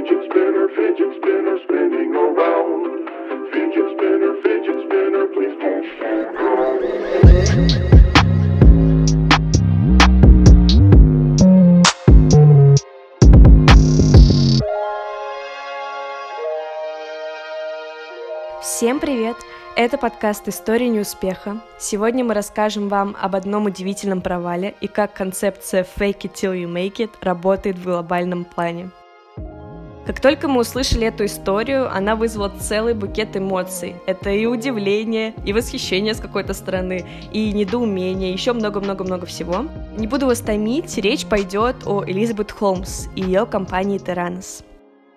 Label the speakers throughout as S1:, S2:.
S1: Fidget spinner, fidget spinner, spinning around. Fidget spinner, fidget spinner, please don't slow.
S2: Всем привет! Это подкаст «История неуспеха». Сегодня мы расскажем вам об одном удивительном провале и как концепция «fake it till you make it» работает в глобальном плане. Как только мы услышали эту историю, она вызвала целый букет эмоций. Это и удивление, и восхищение с какой-то стороны, и недоумение, еще много-много-много всего. Не буду вас томить, речь пойдет о Элизабет Холмс и ее компании Terranos.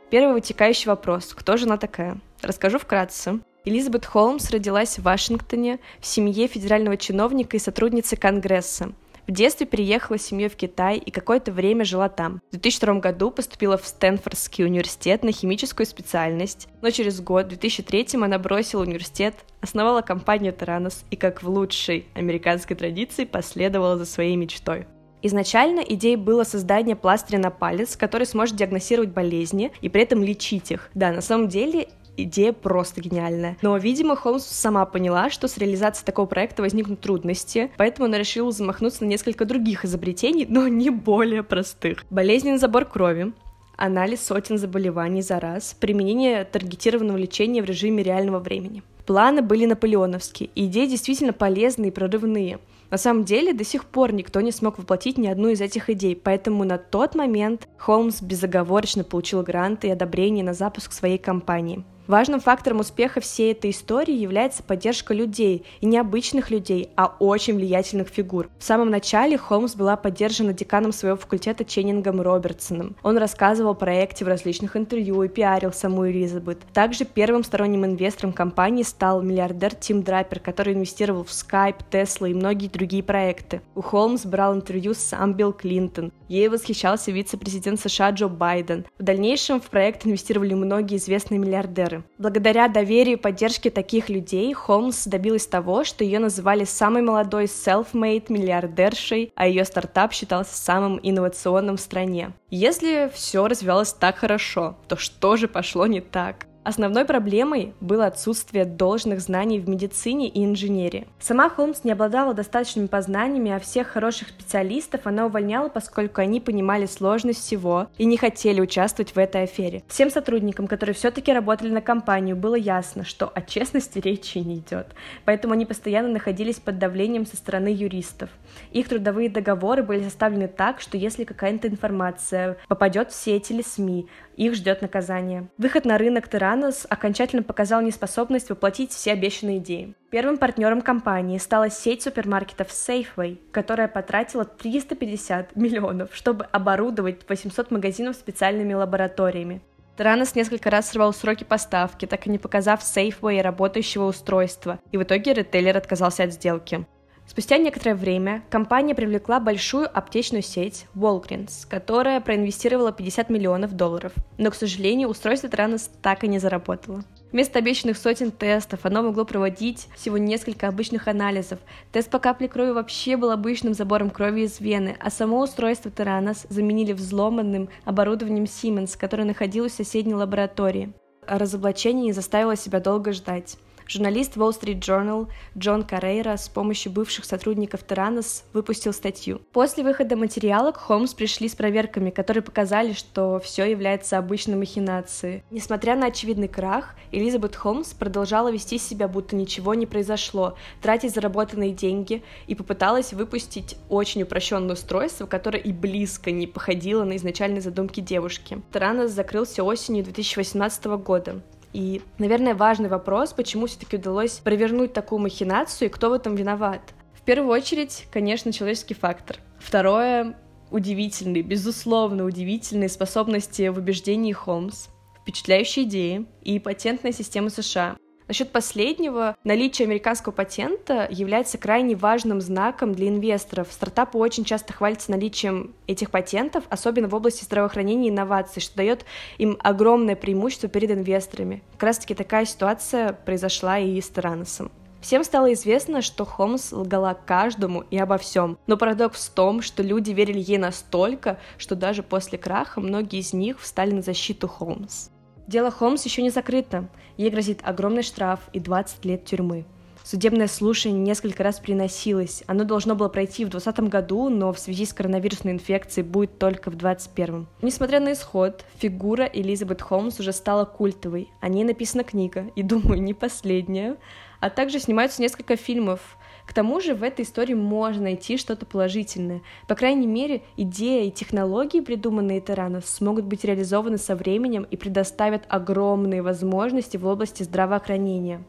S2: Первый вытекающий вопрос. Кто же она такая? Расскажу вкратце. Элизабет Холмс родилась в Вашингтоне в семье федерального чиновника и сотрудницы Конгресса. В детстве переехала с семьей в Китай и какое-то время жила там. В 2002 году поступила в Стэнфордский университет на химическую специальность, но через год, в 2003 она бросила университет, основала компанию Таранос и, как в лучшей американской традиции, последовала за своей мечтой. Изначально идеей было создание пластыря на палец, который сможет диагностировать болезни и при этом лечить их. Да, на самом деле идея просто гениальная. Но, видимо, Холмс сама поняла, что с реализацией такого проекта возникнут трудности, поэтому она решила замахнуться на несколько других изобретений, но не более простых. Болезненный забор крови, анализ сотен заболеваний за раз, применение таргетированного лечения в режиме реального времени. Планы были наполеоновские, и идеи действительно полезные и прорывные. На самом деле, до сих пор никто не смог воплотить ни одну из этих идей, поэтому на тот момент Холмс безоговорочно получил грант и одобрение на запуск своей компании. Важным фактором успеха всей этой истории является поддержка людей, и не обычных людей, а очень влиятельных фигур. В самом начале Холмс была поддержана деканом своего факультета Ченнингом Робертсоном. Он рассказывал о проекте в различных интервью и пиарил саму Элизабет. Также первым сторонним инвестором компании стал миллиардер Тим Драпер, который инвестировал в Skype, Tesla и многие другие проекты. У Холмс брал интервью сам Билл Клинтон. Ей восхищался вице-президент США Джо Байден. В дальнейшем в проект инвестировали многие известные миллиардеры карьеры. Благодаря доверию и поддержке таких людей Холмс добилась того, что ее называли самой молодой self-made миллиардершей, а ее стартап считался самым инновационным в стране. Если все развивалось так хорошо, то что же пошло не так? Основной проблемой было отсутствие должных знаний в медицине и инженерии. Сама Холмс не обладала достаточными познаниями, а всех хороших специалистов она увольняла, поскольку они понимали сложность всего и не хотели участвовать в этой афере. Всем сотрудникам, которые все-таки работали на компанию, было ясно, что о честности речи не идет, поэтому они постоянно находились под давлением со стороны юристов. Их трудовые договоры были составлены так, что если какая-то информация попадет в сети или СМИ, их ждет наказание. Выход на рынок Тиранос окончательно показал неспособность воплотить все обещанные идеи. Первым партнером компании стала сеть супермаркетов Safeway, которая потратила 350 миллионов, чтобы оборудовать 800 магазинов специальными лабораториями. Таранос несколько раз срывал сроки поставки, так и не показав Safeway работающего устройства, и в итоге ритейлер отказался от сделки. Спустя некоторое время компания привлекла большую аптечную сеть Walgreens, которая проинвестировала 50 миллионов долларов, но, к сожалению, устройство Транос так и не заработало. Вместо обещанных сотен тестов оно могло проводить всего несколько обычных анализов. Тест по капле крови вообще был обычным забором крови из вены, а само устройство Теранос заменили взломанным оборудованием Siemens, которое находилось в соседней лаборатории. Разоблачение не заставило себя долго ждать. Журналист Wall Street Journal Джон Карейра с помощью бывших сотрудников Теранос выпустил статью. После выхода материала к Холмс пришли с проверками, которые показали, что все является обычной махинацией. Несмотря на очевидный крах, Элизабет Холмс продолжала вести себя, будто ничего не произошло, тратить заработанные деньги и попыталась выпустить очень упрощенное устройство, которое и близко не походило на изначальные задумки девушки. Теранос закрылся осенью 2018 года. И, наверное, важный вопрос, почему все-таки удалось провернуть такую махинацию и кто в этом виноват. В первую очередь, конечно, человеческий фактор. Второе — удивительные, безусловно, удивительные способности в убеждении Холмс, впечатляющие идеи и патентная система США. Насчет последнего, наличие американского патента является крайне важным знаком для инвесторов. Стартапы очень часто хвалятся наличием этих патентов, особенно в области здравоохранения и инноваций, что дает им огромное преимущество перед инвесторами. Как раз таки такая ситуация произошла и с Тераносом. Всем стало известно, что Холмс лгала каждому и обо всем. Но парадокс в том, что люди верили ей настолько, что даже после краха многие из них встали на защиту Холмс. Дело Холмс еще не закрыто. Ей грозит огромный штраф и 20 лет тюрьмы. Судебное слушание несколько раз переносилось. Оно должно было пройти в 2020 году, но в связи с коронавирусной инфекцией будет только в 2021. Несмотря на исход, фигура Элизабет Холмс уже стала культовой. О ней написана книга, и, думаю, не последняя. А также снимаются несколько фильмов. К тому же в этой истории можно найти что-то положительное. По крайней мере, идея и технологии, придуманные Таранов, смогут быть реализованы со временем и предоставят огромные возможности в области здравоохранения.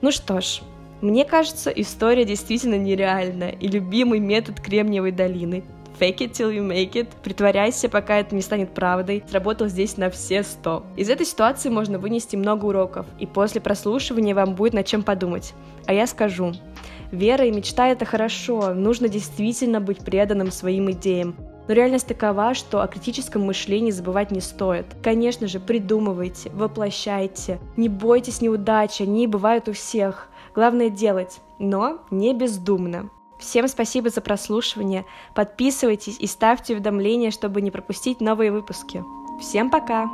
S2: Ну что ж, мне кажется, история действительно нереальная, и любимый метод Кремниевой долины fake it till you make it, притворяйся, пока это не станет правдой, сработал здесь на все сто. Из этой ситуации можно вынести много уроков, и после прослушивания вам будет над чем подумать. А я скажу, вера и мечта — это хорошо, нужно действительно быть преданным своим идеям, но реальность такова, что о критическом мышлении забывать не стоит. Конечно же, придумывайте, воплощайте. Не бойтесь неудачи, они бывают у всех. Главное делать, но не бездумно. Всем спасибо за прослушивание. Подписывайтесь и ставьте уведомления, чтобы не пропустить новые выпуски. Всем пока!